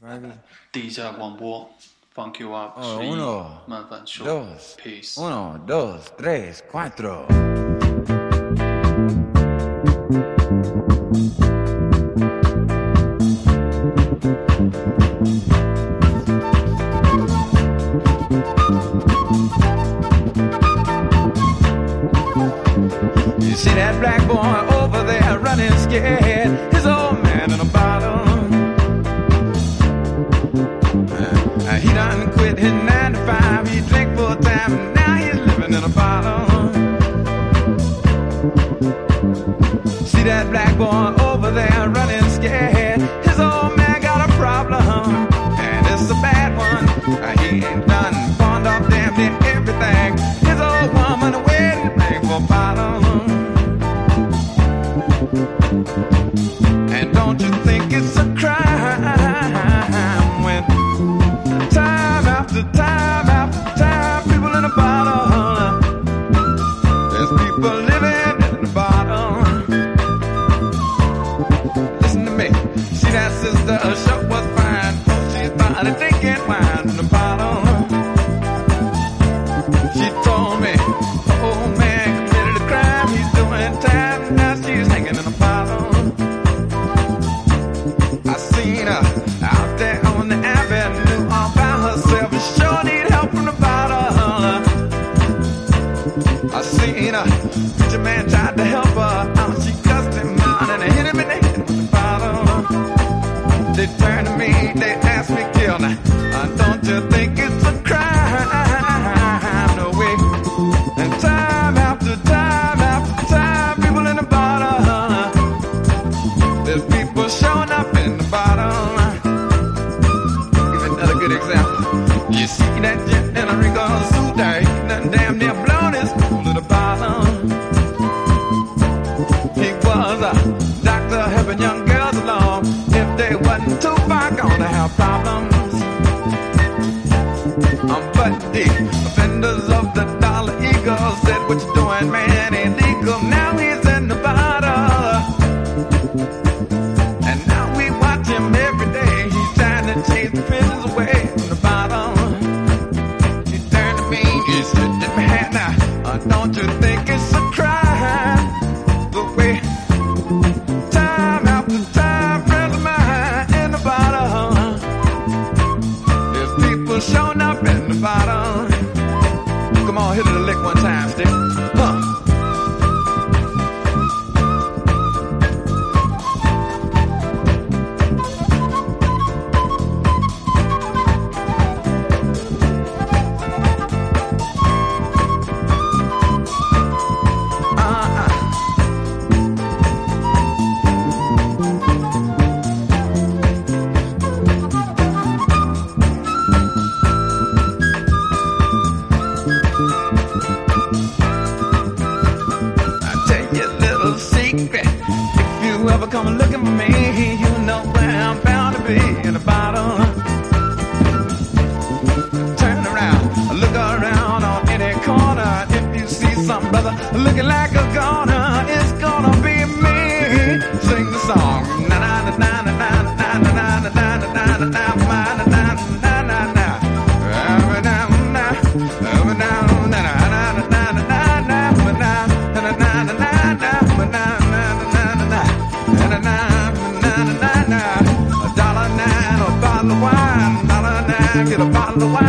反正地下广播，Funk You oh, Up，哦，uno，慢反秀，dos，peace，uno，dos，tres，cuatro。think it's a crime. the wild.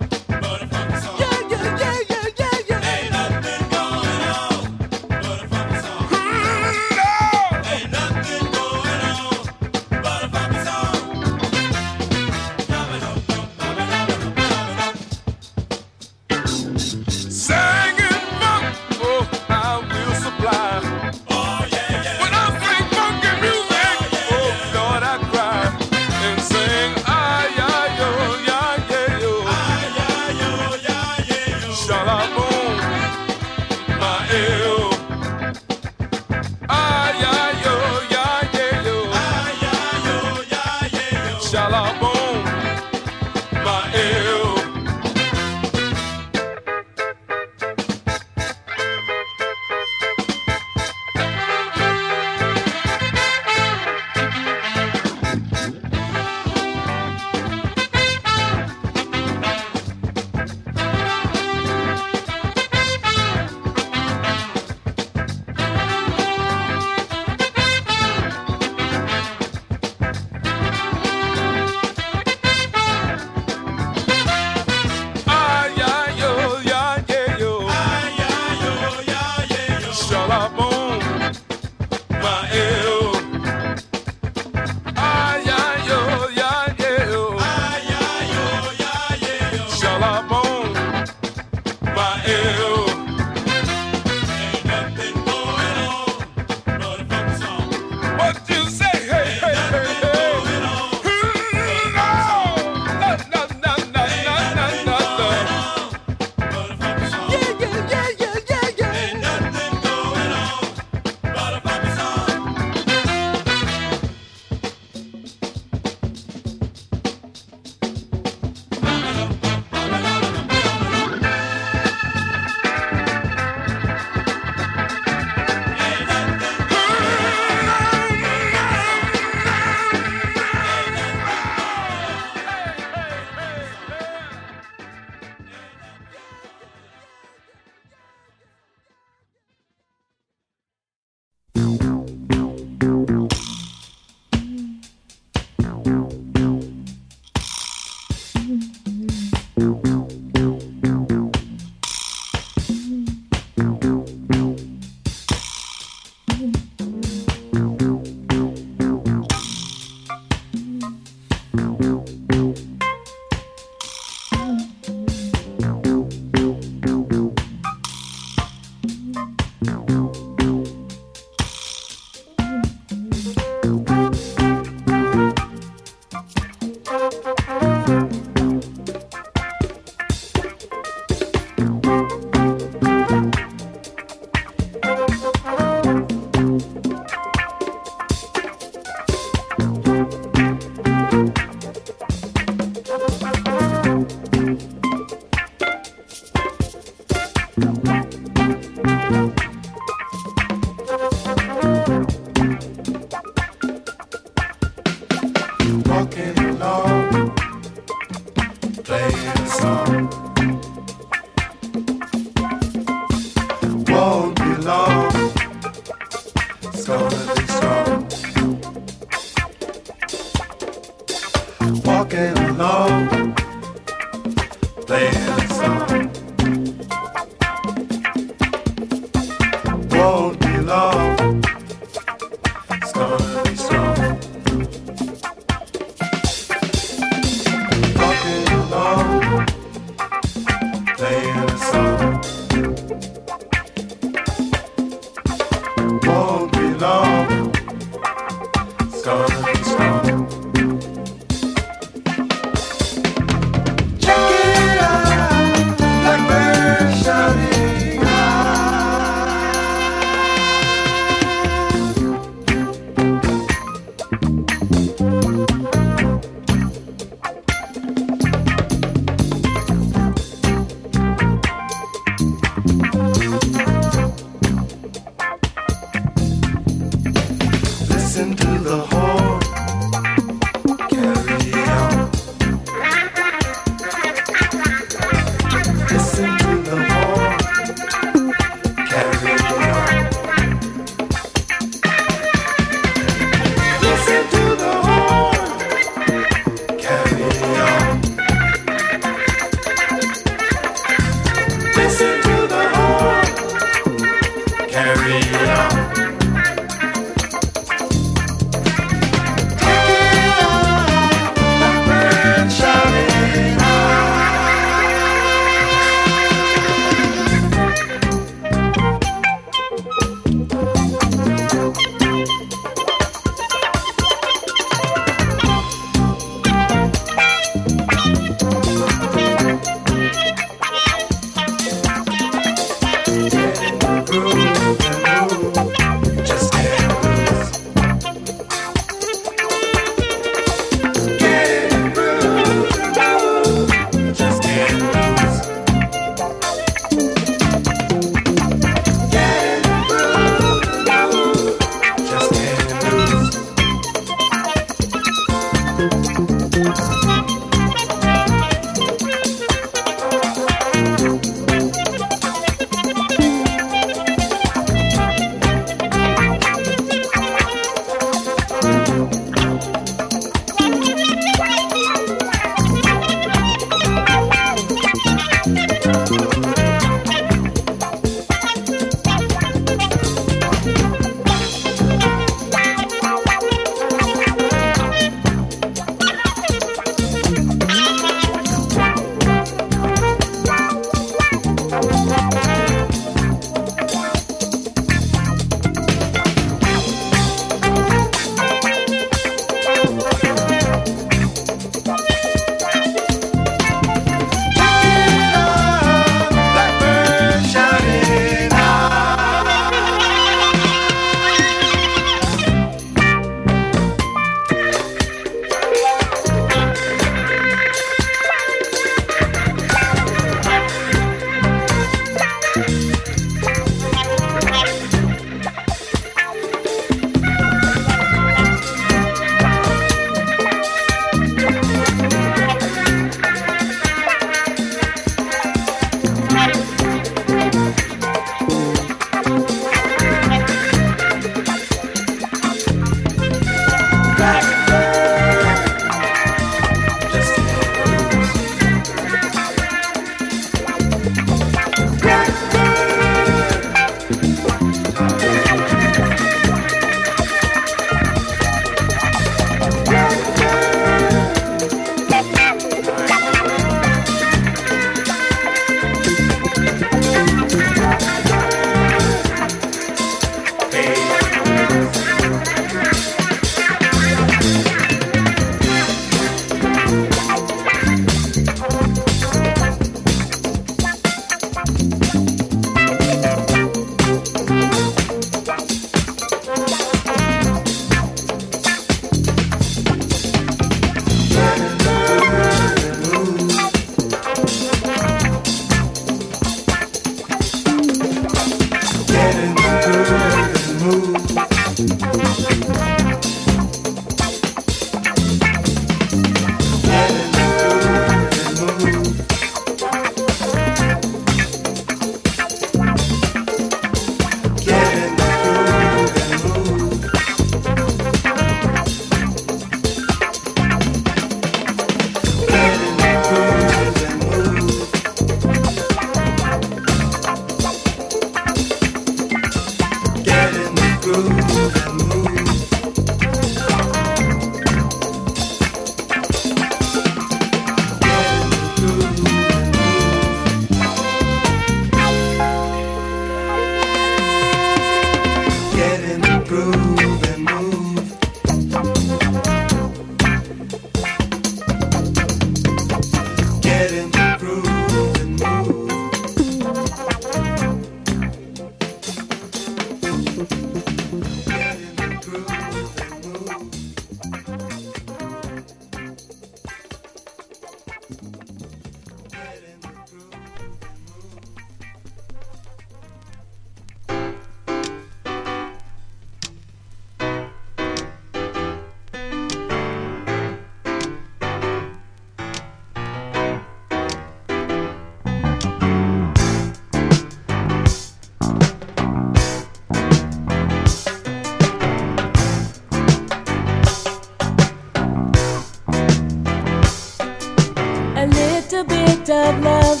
Of love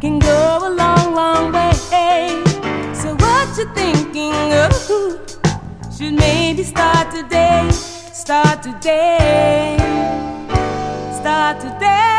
can go a long, long way. So what you thinking of? Should maybe start today, start today, start today,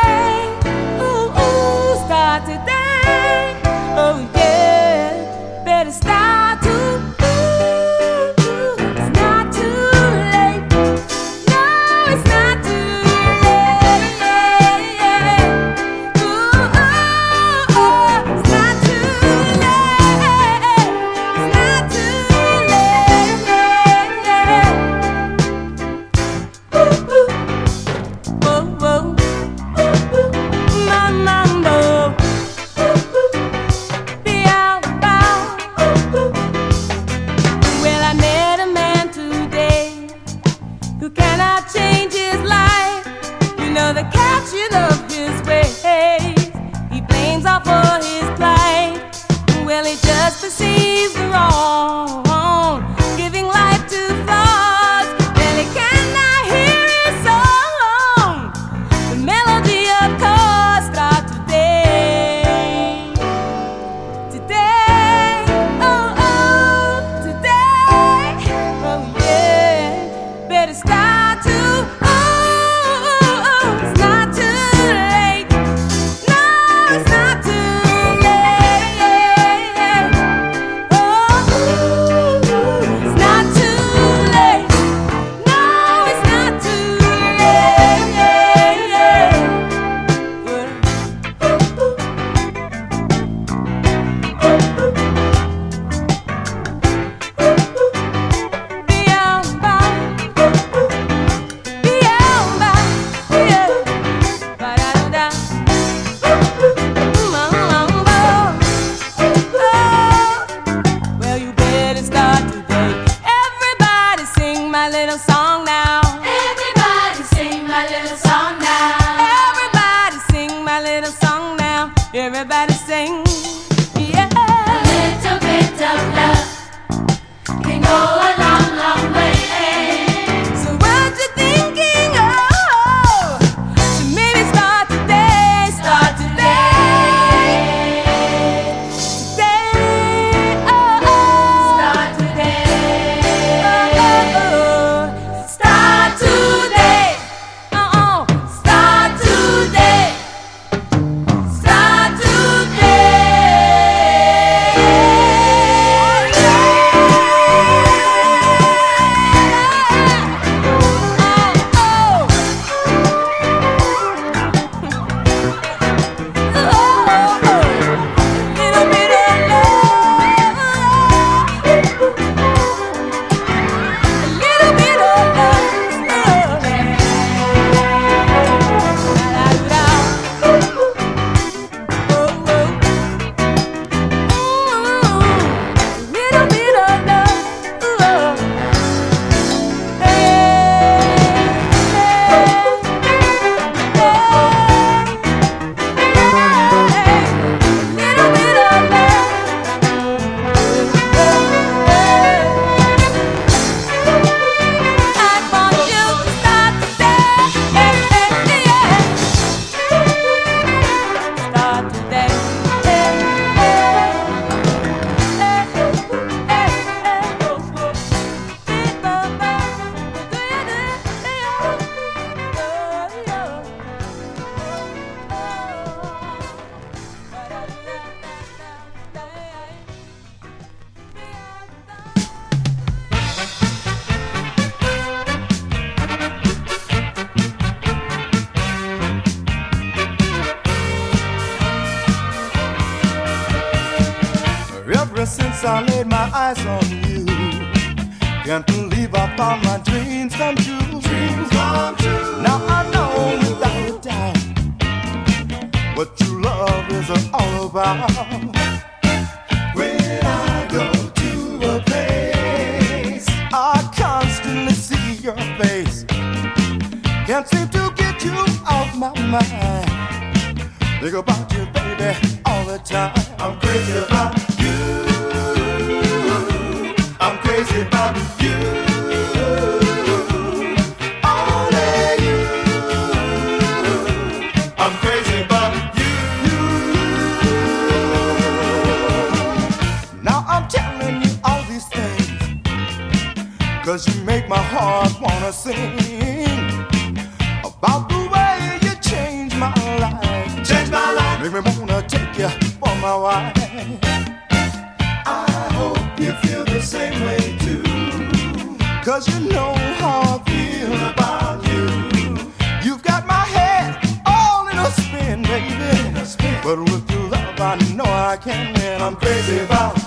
Cause you know how I feel about you. You've got my head all in a spin, baby. In a spin. But with your love, I know I can win. I'm crazy about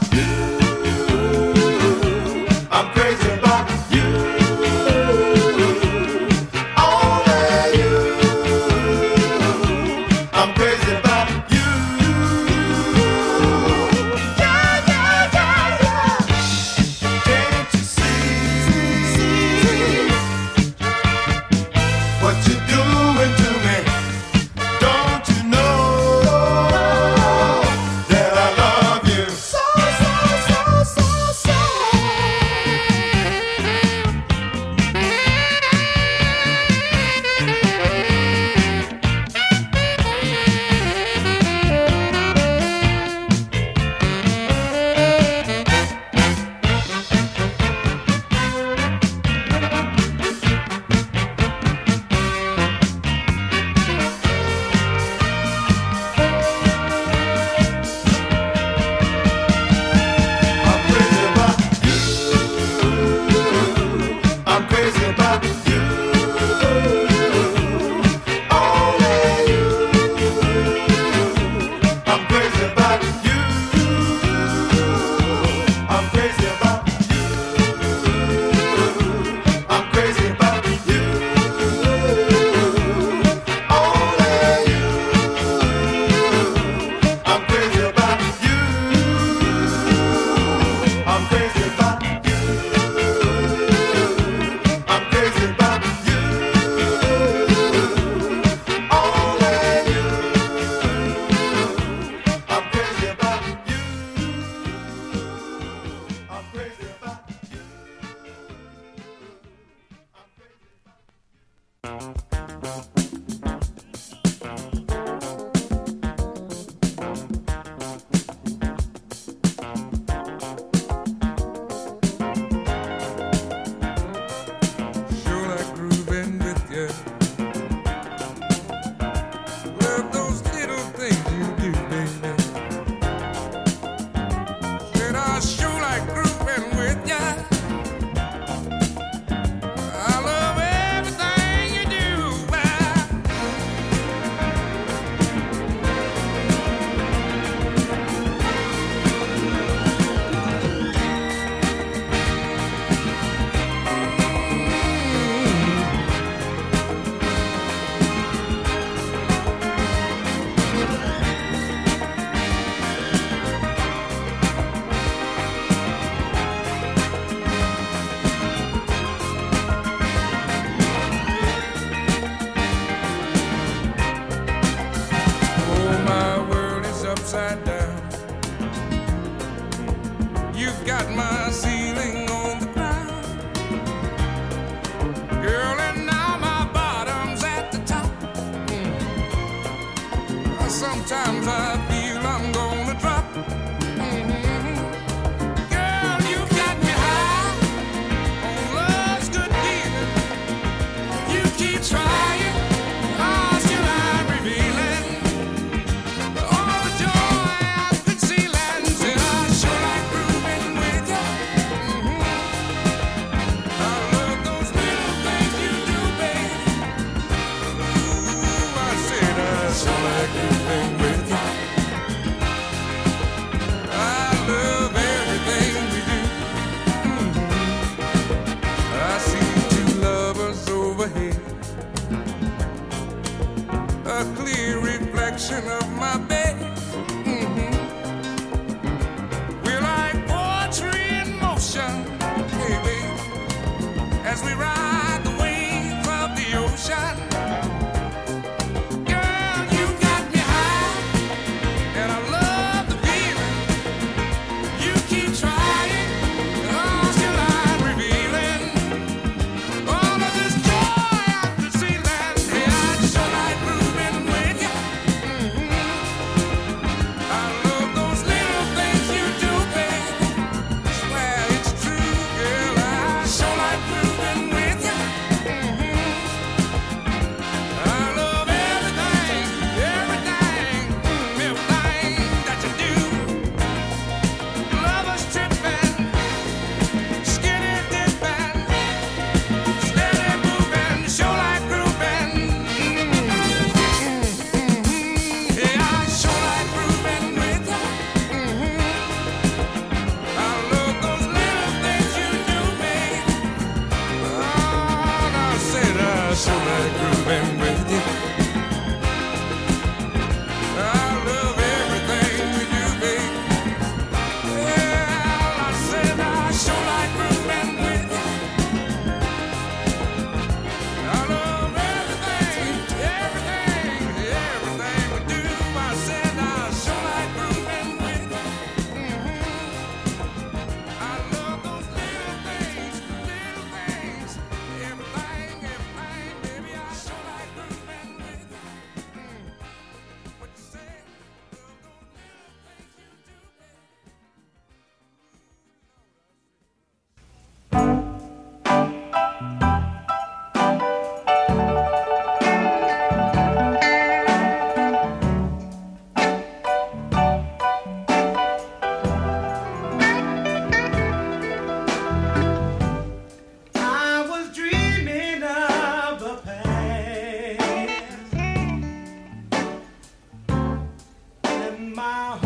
my heart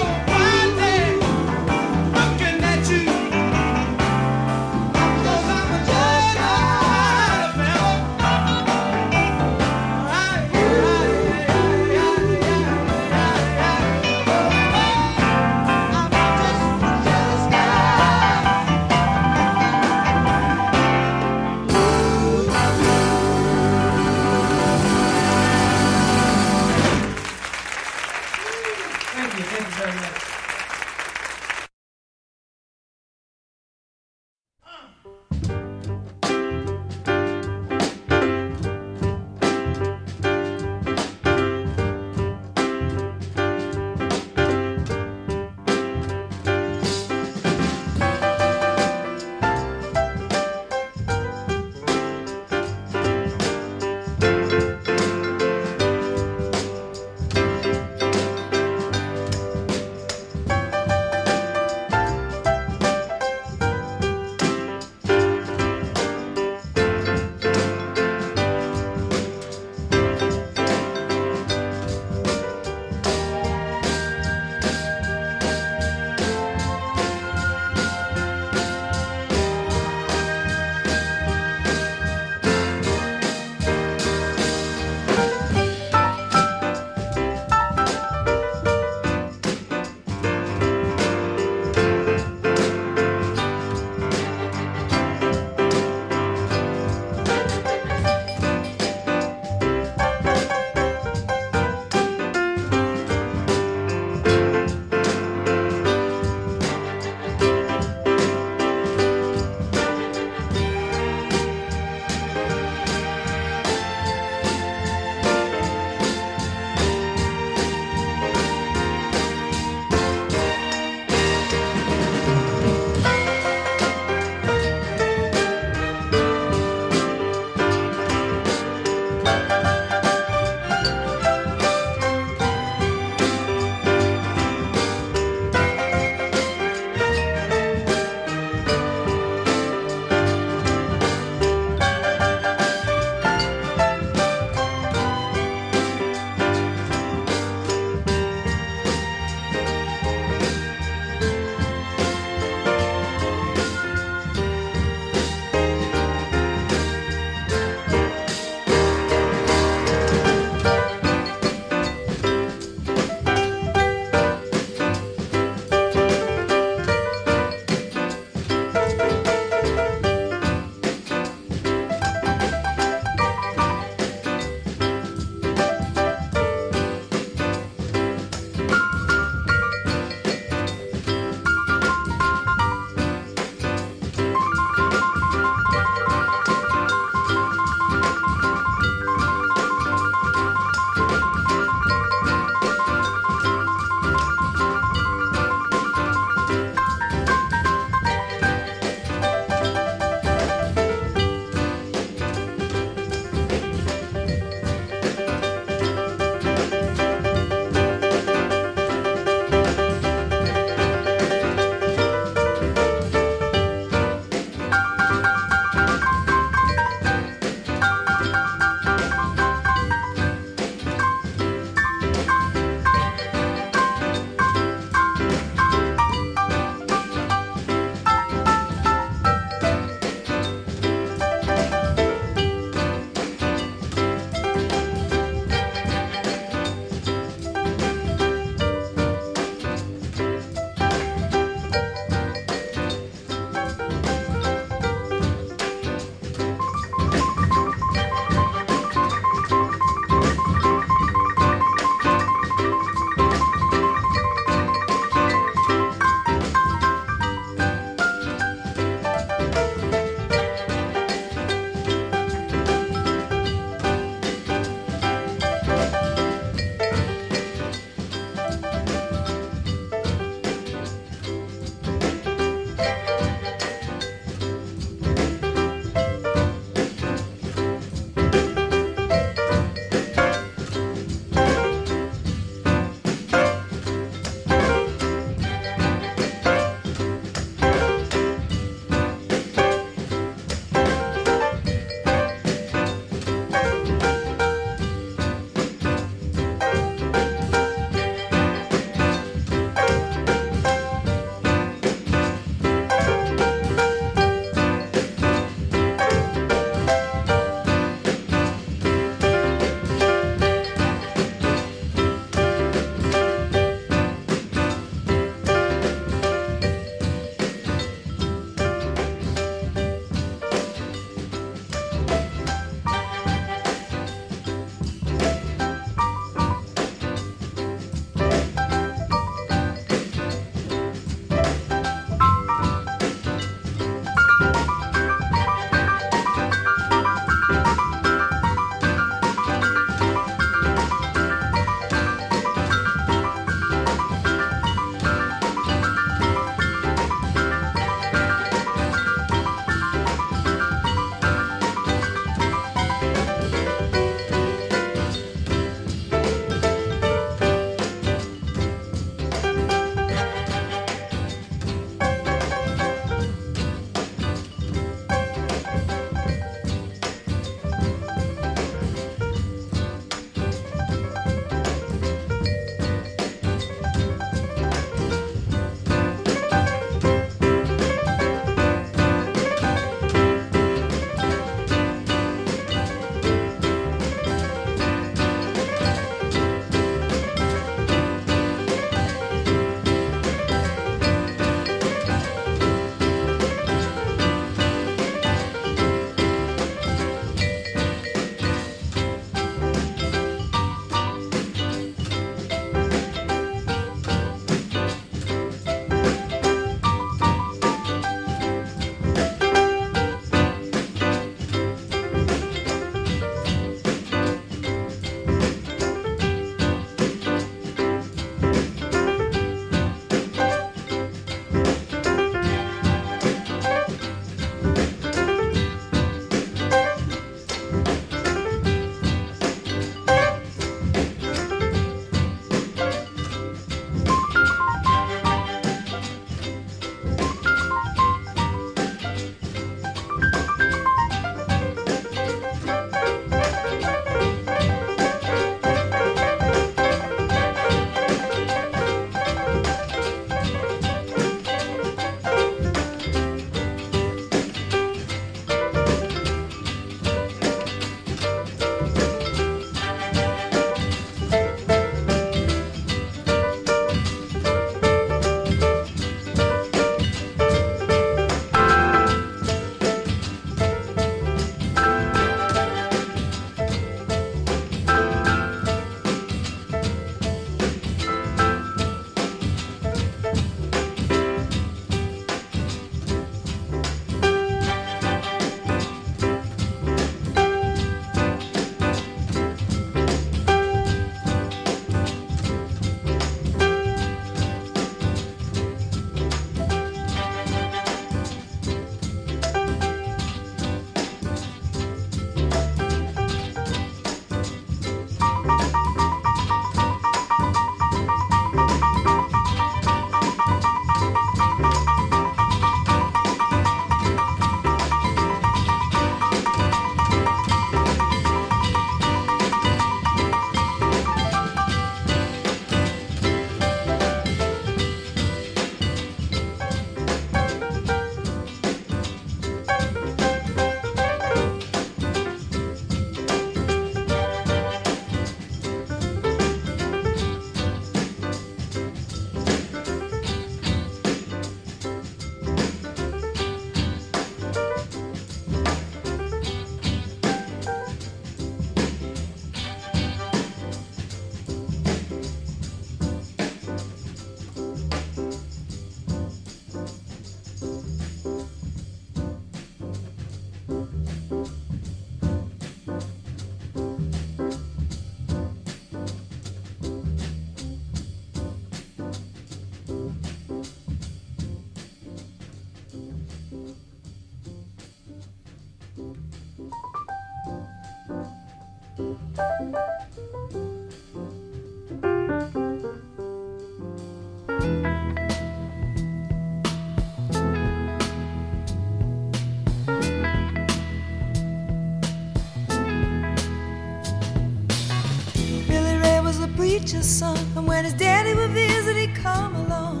son, and when his daddy would visit, he'd come along.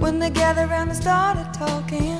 When they gathered around and started talking,